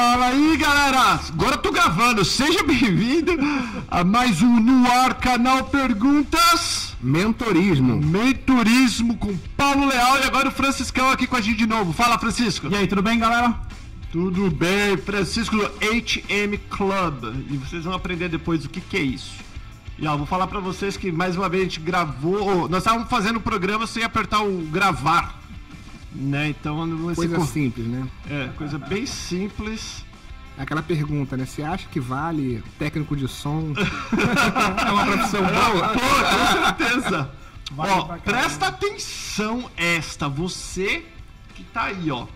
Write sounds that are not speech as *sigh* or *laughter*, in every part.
Fala aí, galera! Agora eu tô gravando. Seja bem-vindo a mais um No Ar Canal Perguntas. Mentorismo. Mentorismo com Paulo Leal e agora o Franciscão aqui com a gente de novo. Fala, Francisco. E aí, tudo bem, galera? Tudo bem, Francisco do HM Club. E vocês vão aprender depois o que, que é isso. E ó, vou falar pra vocês que mais uma vez a gente gravou. Nós estávamos fazendo o programa sem apertar o gravar. Né? Então Coisa co- simples, né? É, coisa bem simples. Aquela pergunta, né? Você acha que vale técnico de som? *laughs* é uma profissão boa? Pô, com *laughs* certeza. Vale ó, presta atenção esta, você que tá aí, ó.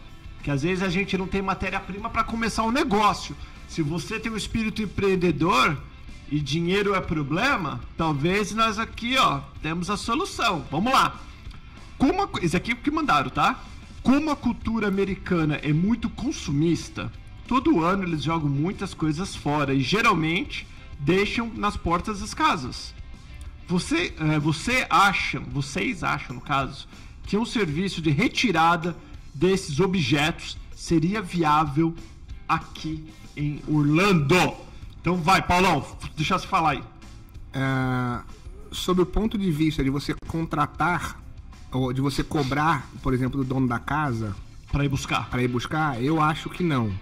Que às vezes a gente não tem matéria-prima para começar um negócio. Se você tem um espírito empreendedor e dinheiro é problema, talvez nós aqui, ó, temos a solução. Vamos lá. Como a, esse aqui é o que mandaram, tá? Como a cultura americana é muito consumista, todo ano eles jogam muitas coisas fora e geralmente deixam nas portas das casas. Você, eh, você acha, vocês acham, no caso, que um serviço de retirada desses objetos seria viável aqui em Orlando? Então vai, Paulão, deixa eu falar aí. É, sob o ponto de vista de você contratar, de você cobrar, por exemplo, do dono da casa Pra ir buscar. para ir buscar, eu acho que não.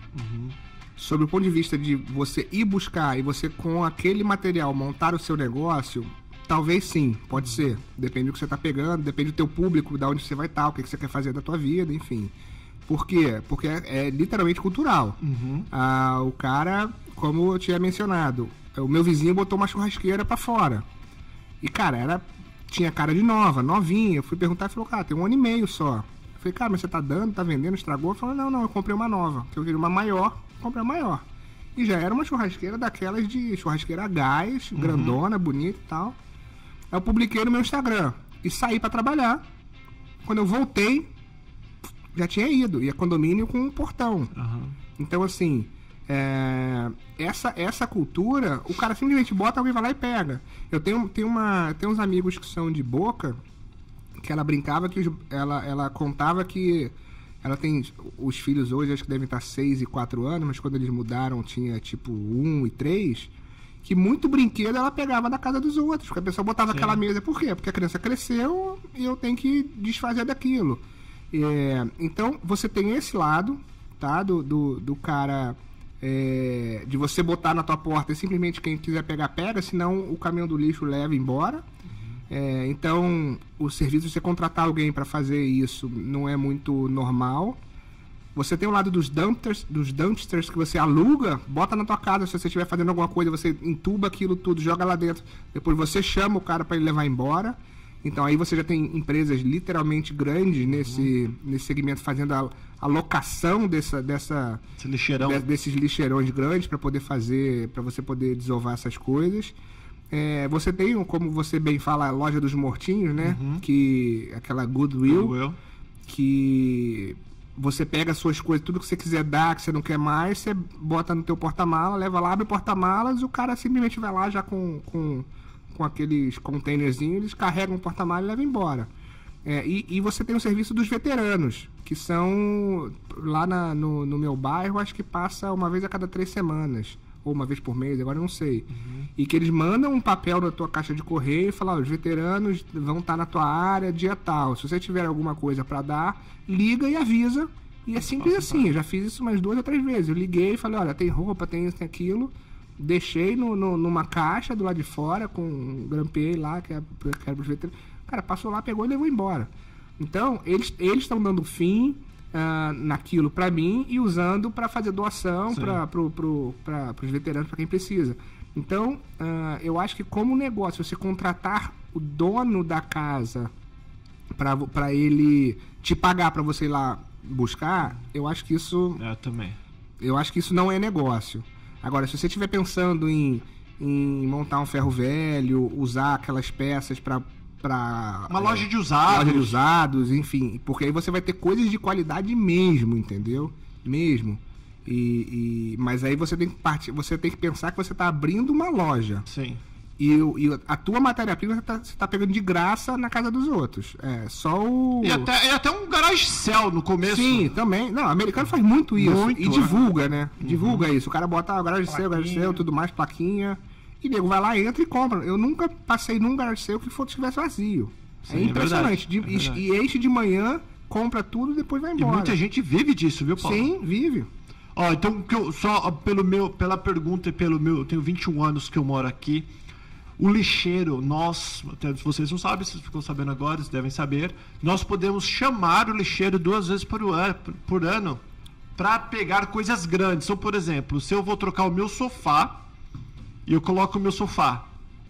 Sob o ponto de vista de você ir buscar e você com aquele material montar o seu negócio, talvez sim, pode ser. Depende do que você está pegando, depende do teu público, da onde você vai estar, o que, que você quer fazer da tua vida, enfim. Por quê? Porque é, é literalmente cultural. Ah, o cara, como eu tinha mencionado, o meu vizinho botou uma churrasqueira para fora. E, cara, era. Tinha cara de nova, novinha. Eu fui perguntar e falou, cara, tem um ano e meio só. Eu falei, cara, mas você tá dando, tá vendendo, estragou? Falou, não, não, eu comprei uma nova. Que eu queria uma maior, comprei uma maior. E já era uma churrasqueira daquelas de churrasqueira a gás, grandona, bonita e tal. Aí eu publiquei no meu Instagram e saí pra trabalhar. Quando eu voltei, já tinha ido. E é condomínio com um portão. Então, assim, é, essa, essa cultura, o cara simplesmente bota, alguém vai lá e pega. Eu tenho, tenho, uma, tenho uns amigos que são de boca, que ela brincava que os- ela, ela contava que ela tem os filhos hoje, acho que devem estar 6 e 4 anos, mas quando eles mudaram tinha tipo 1 e 3, que muito brinquedo ela pegava da casa dos outros, porque a pessoa botava aquela mesa, por quê? Porque a criança cresceu e eu tenho que desfazer daquilo. É, então você tem esse lado, tá? Do, do, do cara é, de você botar na tua porta e simplesmente quem quiser pegar, pega, senão o caminhão do lixo leva embora. É, então, o serviço de você contratar alguém para fazer isso não é muito normal. Você tem o lado dos dumpsters, dos dumpsters que você aluga, bota na tua casa, se você estiver fazendo alguma coisa, você entuba aquilo tudo, joga lá dentro. Depois você chama o cara para ele levar embora. Então aí você já tem empresas literalmente grandes nesse, nesse segmento fazendo a, a locação dessa, dessa, lixeirão. de- desses lixeirões grandes para poder fazer, para você poder desovar essas coisas. É, você tem, um, como você bem fala, a loja dos mortinhos, né? Que aquela Goodwill, Will. que você pega as suas coisas, tudo que você quiser dar, que você não quer mais, você bota no teu porta-mala, leva lá, abre o porta-malas e o cara simplesmente vai lá já com, com, com aqueles containerzinhos, eles carregam o porta-mala e levam embora. É, e, e você tem o serviço dos veteranos, que são lá na- no, no meu bairro, acho que passa uma vez a cada três semanas, ou uma vez por mês, agora eu não sei. E que eles mandam um papel na tua caixa de correio e falam: os veteranos vão estar na tua área dia tal. Se você tiver alguma coisa para dar, liga e avisa. E é simples assim, eu já fiz isso umas duas ou três vezes. Eu liguei e falei: olha, tem roupa, tem isso, tem aquilo. Deixei no, no- numa caixa do lado de fora, com grampei lá, que é, que era. O cara passou lá, pegou e levou embora. Então, eles eles estão dando fim ah, naquilo para mim e usando para fazer doação para pro, pro, pra, os veteranos, para quem precisa. Então, ah, eu acho que como negócio, você contratar o dono da casa para ele te pagar para você ir lá buscar, eu acho que isso É, também. eu acho que isso não é negócio. Agora, se você estiver pensando em, em montar um ferro velho, usar aquelas peças para para Uma loja de usados. loja de usados, enfim, porque aí você vai ter coisas de qualidade mesmo, entendeu? Mesmo. E, e- mas aí você tem que partir, você tem que pensar que você está abrindo uma loja. Sim. E, o- e a tua matéria-prima você tá, tá pegando de graça na casa dos outros. É só o. E até, e até um garage cell no começo. Sim, também. Não, o americano faz muito isso. Muito, e é. divulga, né? Divulga isso. O cara bota ah, garagem seu, garagem Plaquinha. seu, tudo mais, plaquinha. E nego vai lá, entra e compra. Eu nunca passei num garagem seu que for, estivesse vazio. Sim, é é impressionante. verdade, é verdade. e enche de manhã, compra tudo e depois vai E embora. muita gente vive disso, viu, Paulo? Sim, vive. Ó, então que eu, só pelo meu, pela pergunta e pelo meu, eu tenho 21 anos que eu moro aqui. O lixeiro, nós, até se vocês não sabem, vocês ficam sabendo agora, vocês devem saber, nós podemos chamar o lixeiro duas vezes por, ano- por ano para pegar coisas grandes. Então, por exemplo, se eu vou trocar o meu sofá e eu coloco o meu sofá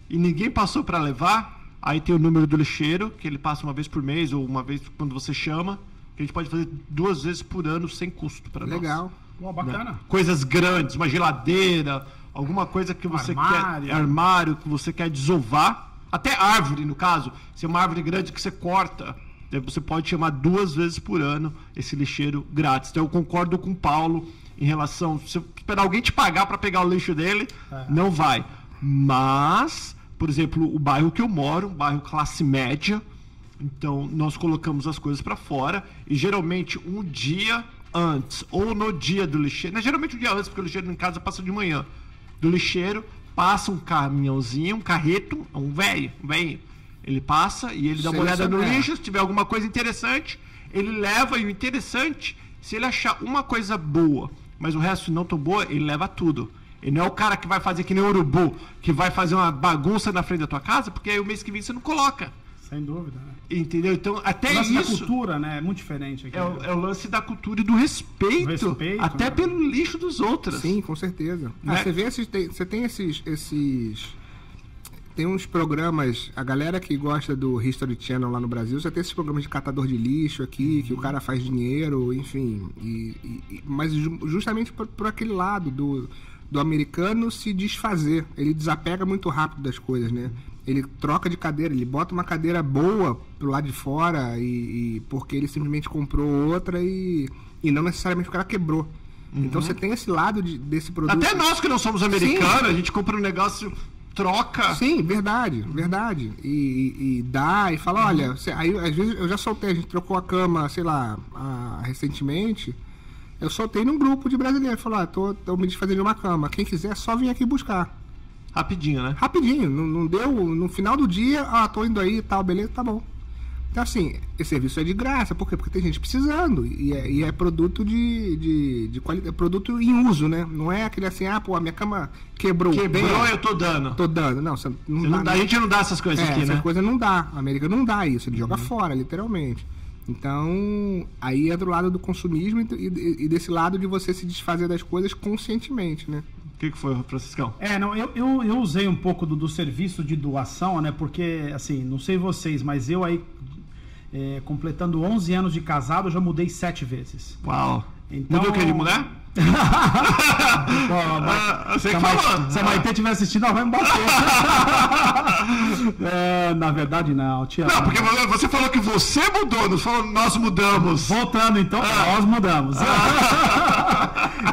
e ninguém passou para levar, aí tem o número do lixeiro, que ele passa uma vez por mês ou uma vez quando você chama, que a gente pode fazer duas vezes por ano sem custo para nós Legal. Bacana. coisas grandes, uma geladeira, alguma coisa que você Armário. quer, armário que você quer desovar, até árvore no caso, se é uma árvore grande que você corta, daí você pode chamar duas vezes por ano esse lixeiro grátis. Então eu concordo com o Paulo em relação, se eu esperar alguém te pagar para pegar o lixo dele, É. não vai. Mas, por exemplo, o bairro que eu moro, um bairro classe média, então nós colocamos as coisas para fora e geralmente um dia antes ou no dia do lixeiro, né, geralmente um dia antes porque o lixeiro em casa passa de manhã. Do lixeiro passa um caminhãozinho, um carreto, um velho, um velho. Ele passa e ele dá uma olhada no lixo, se tiver alguma coisa interessante, ele leva e o interessante, se ele achar uma coisa boa, mas o resto não tão boa, ele leva tudo. Ele não é o cara que vai fazer que nem o urubu, que vai fazer uma bagunça na frente da tua casa, porque aí o mês que vem você não coloca. Sem dúvida, né? Entendeu? Então, até O lance da isso cultura, né? É muito diferente aqui. é o, é o lance da cultura e do respeito, Do respeito, até né? pelo lixo dos outros. Sim, com certeza. Ah, Né? você vê esses. Tem, você tem esses, esses. Tem uns programas. A galera que gosta do History Channel lá no Brasil, já tem esses programas de catador de lixo aqui, que o cara faz dinheiro, enfim. E, e- e- mas ju- justamente por, por aquele lado do, do americano se desfazer. Ele desapega muito rápido das coisas, né? Ele troca de cadeira, ele bota uma cadeira boa pro lado de fora e, e porque ele simplesmente comprou outra e, e não necessariamente o cara quebrou. Então você tem esse lado de- desse produto. Até nós que não somos americanos, a gente compra um negócio, troca. Sim, verdade, verdade. E, e- dá, e fala, olha, cê- aí às vezes eu já soltei, a gente trocou a cama, sei lá, a- recentemente. Eu soltei num grupo de brasileiros, falou, ah, tô, tô me desfazendo de uma cama. Quem quiser, só vem aqui buscar. Rapidinho, né? Rapidinho, não, não deu. No final do dia, ah, tô indo aí e tal, beleza, tá bom. Então, assim, esse serviço é de graça, por quê? Porque tem gente precisando. E é, e é produto de, de, de qualidade, é produto em uso, né? Não é aquele assim, ah, pô, a minha cama quebrou. Quebrou, eu tô dando. tô dando. Não, você não, Você não dá- a gente não dá essas coisas é, aqui, essa né? coisa não dá. A América não dá isso, ele joga fora, literalmente. Então, aí é do lado do consumismo e, e- e desse lado de você se desfazer das coisas conscientemente, né? O que, que foi, Franciscão? É, não, eu, eu, eu usei um pouco do, do serviço de doação, né? Porque, assim, não sei vocês, mas eu aí, é, completando 11 anos de casado, eu já mudei sete vezes. Uau. Então- Mudou o que de mulher? *laughs* Pô, Ah, você se, a falou. se a Maite estiver assistindo, ela vai me bater. *laughs* É, na verdade, não, tia. Não, porque você falou que você mudou, não falou nós mudamos. Voltando, então, Ah. nós mudamos.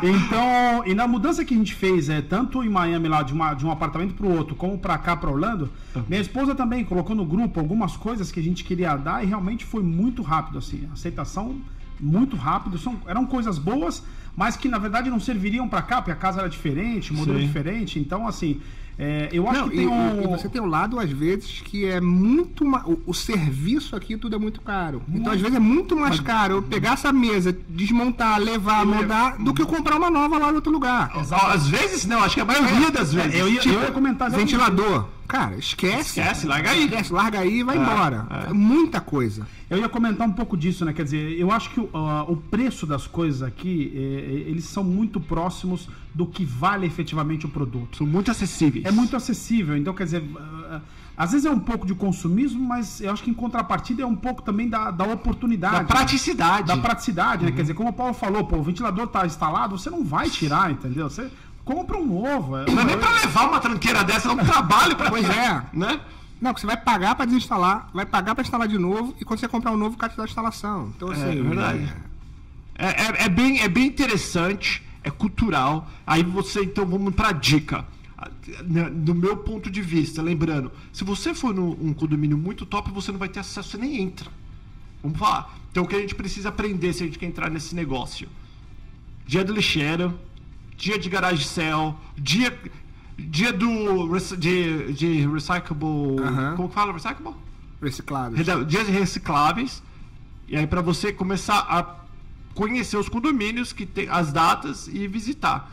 Então, e na mudança que a gente fez, é, tanto em Miami, lá, de, uma- de um apartamento para o outro, como para cá, para Orlando, minha esposa também colocou no grupo algumas coisas que a gente queria dar e realmente foi muito rápido, assim. A aceitação muito rápido. São, eram coisas boas, mas que na verdade não serviriam para cá, porque a casa era diferente, o modelo Sim. diferente. Então, assim, é, eu acho Não, que tem e- um. e você tem um lado, às vezes, que é muito. ma- O, o serviço aqui, tudo é muito caro. Então, às vezes, é muito mais caro eu pegar essa mesa, desmontar, levar, mudar, do que eu comprar uma nova lá em outro lugar. Ó, Às vezes não, acho que a maioria das vezes. eu, ia, Tipo, eu ia comentar exatamente Ventilador. Cara, esquece. Esquece, larga aí. Esquece, larga aí e vai embora. É muita coisa. Eu ia comentar um pouco disso, né? Quer dizer, eu acho que o, ah, o preço das coisas aqui, eh, eles são muito próximos do que vale efetivamente o produto. São muito acessíveis. É muito acessível, então quer dizer, ah, às vezes é um pouco de consumismo, mas eu acho que em contrapartida é um pouco também da, da oportunidade. Da praticidade. Da praticidade, Uhum. né? Quer dizer, como o Paulo falou, pô, o ventilador tá instalado, você não vai tirar, entendeu? Você compra um novo. é- Não é nem pra levar uma tranqueira dessa, é um trabalho pra Pois é. Né? Não, que você vai pagar pra desinstalar, vai pagar pra instalar de novo, e quando você comprar um novo, o cara te dá a instalação. Então, assim. É verdade. É, é- é bem, é bem interessante, é cultural. Aí você, então, vamos pra dica. né, do meu ponto de vista, lembrando, se você for num condomínio muito top, você não vai ter acesso, você nem entra. Vamos falar. Então o que a gente precisa aprender se a gente quer entrar nesse negócio? Dia do lixeiro, dia de garagem cell, dia, dia do de, de recyclable. Como que fala recyclable? Reciclados. Reda- Dias recicláveis. E aí para você começar a conhecer os condomínios que tem as datas e visitar.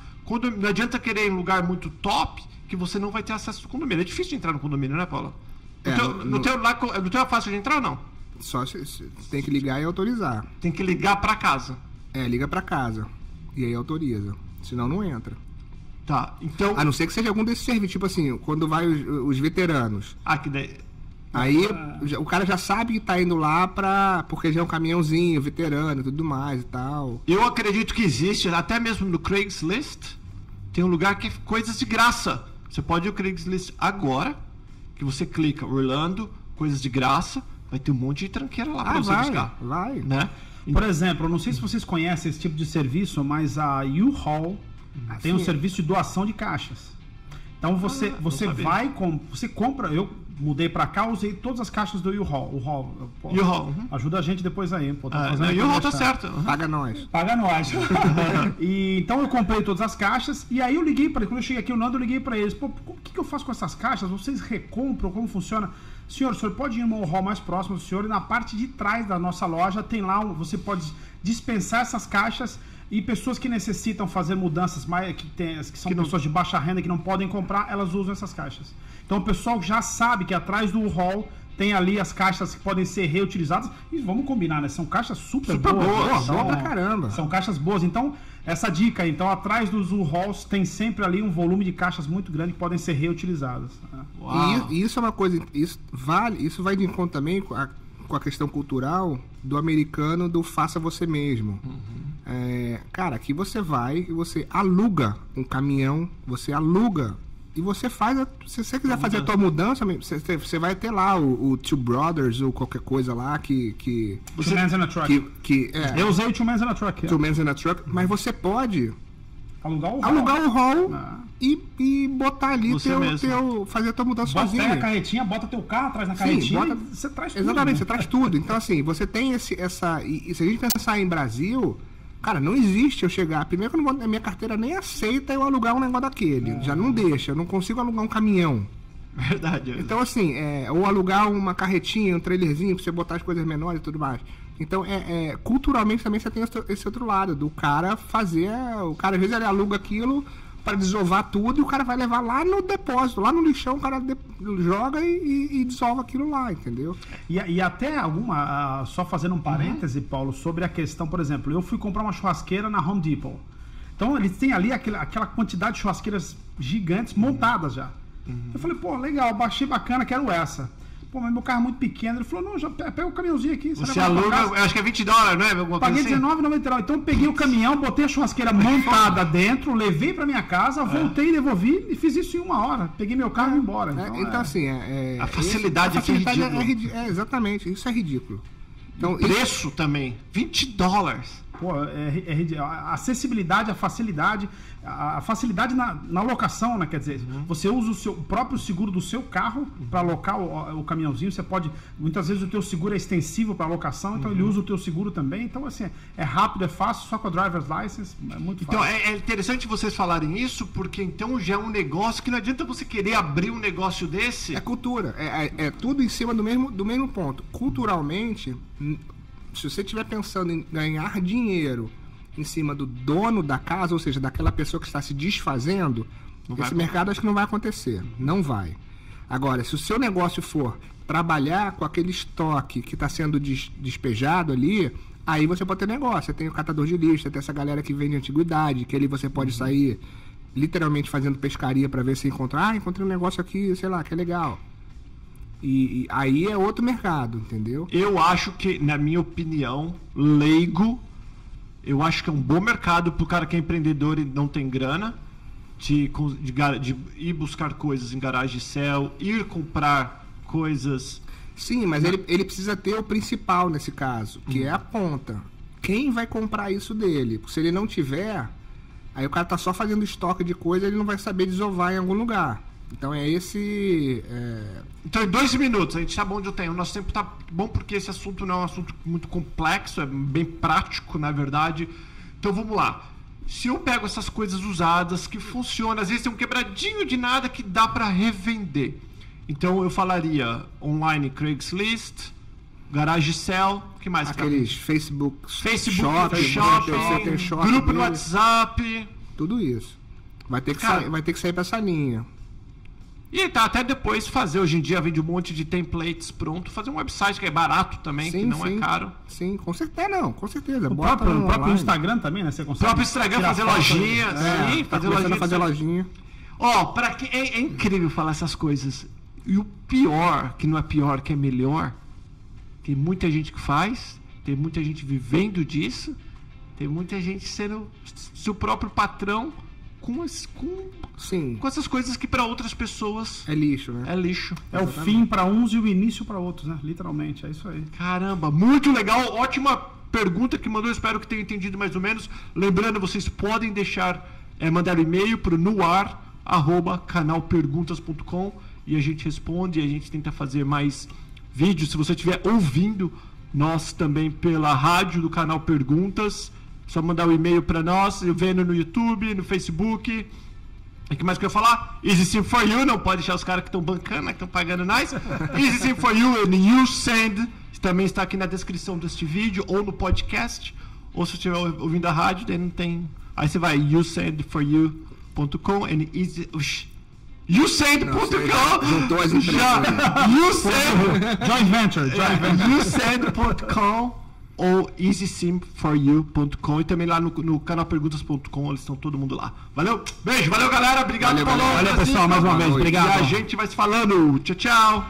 Não adianta querer ir em lugar muito top que você não vai ter acesso ao condomínio. É difícil de entrar no condomínio, né, Paula? No, É, teu, no- no, teu, lá, no teu é fácil de entrar ou não? Só se, se- tem que ligar e autorizar. Tem que ligar para casa. É, liga pra casa. E aí autoriza. Senão não entra. Tá. Então. A não ser que seja algum desses serviços, tipo assim, quando vai os, os veteranos. Ah, que daí. Aí já- o cara já sabe que tá indo lá pra. Porque já é um caminhãozinho, veterano e tudo mais e tal. Eu acredito que existe, até mesmo no Craigslist, tem um lugar que é coisas de graça. Você pode ir no Craigslist agora, que você clica Orlando, coisas de graça, vai ter um monte de tranqueira lá pra Ah, você vai, buscar. vai. Né? Por exemplo, eu não sei se vocês conhecem esse tipo de serviço, mas a U-Haul tem um serviço de doação de caixas. Então você, não você vai com, você compra, eu mudei pra cá, usei todas as caixas do U-Haul. U-Haul, uhum. Ajuda a gente depois aí, pô. tô Ah, aqui tá certo. uhum. Paga nós. Paga nós. *laughs* e, então eu comprei todas as caixas e aí eu liguei para quando eu cheguei aqui, o Nando, eu liguei para eles. Pô, o que, que eu faço com essas caixas? Vocês recompram? Como funciona? Senhor, o senhor pode ir no hall mais próximo do senhor e na parte de trás da nossa loja tem lá, um- você pode dispensar essas caixas e pessoas que necessitam fazer mudanças mais que, tem, que são Que não- pessoas de baixa renda que não podem comprar, elas usam essas caixas. Então o pessoal já sabe que atrás do hall tem ali as caixas que podem ser reutilizadas. E vamos combinar, né? São caixas super, Super boas. boas, boa São- pra caramba. São caixas boas. Então, essa dica, então, atrás dos U-Halls tem sempre ali um volume de caixas muito grande que podem ser reutilizadas. né? Uau. E, isso é uma coisa. Isso vale, isso vai de encontro também com a, com a questão cultural do americano do faça você mesmo. É, cara, aqui você vai e você aluga um caminhão, você aluga e você faz. a- se você quiser fazer a tua mudança, você, você- você vai ter lá o, o Two Brothers ou qualquer coisa lá que. que, Two Men's in a Truck. que, que é, Eu usei o Two Men's in a Truck. é. Two Men's in a Truck, mas você pode Alugar o hall. alugar o hall Ah. e, e botar ali Você teu, mesmo. teu. fazer a tua mudança Bota, sozinho. pega a carretinha, bota teu carro atrás na Sim, carretinha bota- e você traz tudo. Exatamente, né? você traz tudo. Então, assim, você tem esse, essa. E, e se a gente pensar em Brasil, cara, não existe eu chegar. Primeiro que eu não vou, a minha carteira nem aceita eu alugar um negócio daquele. Já não deixa, eu não consigo alugar um caminhão. Verdade. Então, assim, é, ou alugar uma carretinha, um trailerzinho pra você botar as coisas menores e tudo mais. Então, é, é, culturalmente também você tem esse outro lado, do cara fazer. O cara, às vezes, ele aluga aquilo para desovar tudo e o cara vai levar lá no depósito, lá no lixão, o cara de- joga e, e, e desova aquilo lá, entendeu? E, e até alguma, ah, só fazendo um parêntese, Paulo, sobre a questão, por exemplo, eu fui comprar uma churrasqueira na Home Depot. Então eles têm ali aquela, aquela quantidade de churrasqueiras gigantes montadas já. Eu falei, pô, legal, baixei bacana, quero essa. Pô, mas meu carro é muito pequeno. Ele falou, não, já pe- pega o caminhãozinho aqui. Você aluga, casa. eu acho que é 20 dólares, não é? Alguma Paguei coisa assim? R$19,99. Então eu peguei o caminhão, botei a churrasqueira montada dentro, levei pra minha casa, voltei, devolvi e fiz isso em uma hora. Peguei meu carro e embora. É, Então, então, é- assim, é, é- A facilidade a aqui é facilidade ridícula. ridi- é, exatamente, isso é ridículo. Então, isso- Preço também. 20 dólares. Pô, é, é a acessibilidade, a facilidade, a, facilidade na, na locação, né? Quer dizer, você usa o, seu, o próprio seguro do seu carro para alocar o, o caminhãozinho. Você pode, muitas vezes o teu seguro é extensivo para alocação, então ele usa o teu seguro também. Então assim, é rápido, é fácil, só com a driver's license, é muito Então fácil. é, é interessante vocês falarem isso, porque então já é um negócio que não adianta você querer abrir um negócio desse. É cultura, é, é- é tudo em cima do mesmo, do mesmo ponto. Culturalmente, se você estiver pensando em ganhar dinheiro em cima do dono da casa, ou seja, daquela pessoa que está se desfazendo, vai esse mercado acho que não vai acontecer. Não vai. Agora, se o seu negócio for trabalhar com aquele estoque que está sendo des- despejado ali, aí você pode ter negócio. Você tem o catador de lixo, você tem essa galera que vende antiguidade, que ali você pode sair literalmente fazendo pescaria para ver se encontrar. Ah, encontrei um negócio aqui, sei lá, que é legal. E, e aí é outro mercado, entendeu? Eu acho que, na minha opinião, leigo, eu acho que é um bom mercado pro cara que é empreendedor e não tem grana. De, de, de ir buscar coisas em garagem céu, ir comprar coisas. Sim, mas ele, ele precisa ter o principal nesse caso, que é a ponta. Quem vai comprar isso dele? Porque se ele não tiver, Aí o cara tá só fazendo estoque de coisa, ele não vai saber desovar em algum lugar. Então é esse. é, Então, em dois minutos, a gente sabe onde eu tenho. O nosso tempo tá bom porque esse assunto não é um assunto muito complexo, é bem prático, na verdade. Então, vamos lá. Se eu pego essas coisas usadas que funcionam, às vezes tem um quebradinho de nada que dá para revender. Então, eu falaria online Craigslist, Garage Sell, o que mais? Aqueles Facebook, Facebook, Shopping, grupo no dele, WhatsApp. Tudo isso. Vai ter que, Cara- sair, vai ter que sair pra essa linha. E tá até depois fazer. Hoje em dia vende um monte de templates pronto. Fazer um website que é barato também, que não é caro. Sim, com certeza. Não, com certeza. O Bota próprio, o próprio. Instagram também, né? Você O consegue. próprio Instagram fazer lojinha, é. sim, Tá fazer lojinha. a fazer lojinha. Ó, pra que é, é incrível falar essas coisas. E o pior, que não é pior, que é melhor, tem muita gente que faz, tem muita gente vivendo disso, tem muita gente sendo seu próprio patrão com, as- com, Sim. com essas coisas que pra outras pessoas É lixo, né? é lixo. É o fim pra uns e o início pra outros, né? Literalmente, é isso aí. Caramba, muito legal, ótima pergunta que mandou, espero que tenha entendido mais ou menos. Lembrando, vocês podem deixar, é, mandar e-mail para o noar, arroba canalperguntas.com e a gente responde e a gente tenta fazer mais vídeos. Se você estiver ouvindo nós também pela rádio do canal Perguntas, só mandar o e-mail para nós, vendo no YouTube, no Facebook. O que mais que eu ia falar? Easy Sim for You, não pode deixar os caras que estão bancando, que estão pagando nós. *laughs* Easy Sim for You and You Send também está aqui na descrição deste vídeo ou no podcast. Ou se você estiver ouvindo a rádio, daí não tem. Aí você vai yousendforyou.com and easy. Ush. YouSend.com juntou as empresas, Já. YouSend *laughs* Joint venture, joint venture. YouSend.com ou easysimforyou.com e também lá no, no canalperguntas.com, eles estão todo mundo lá. Valeu? Beijo, valeu galera, obrigado, Valeu, falou. Valeu, pessoal, mais uma vez, noite. E obrigado. a gente vai se falando. Tchau, tchau.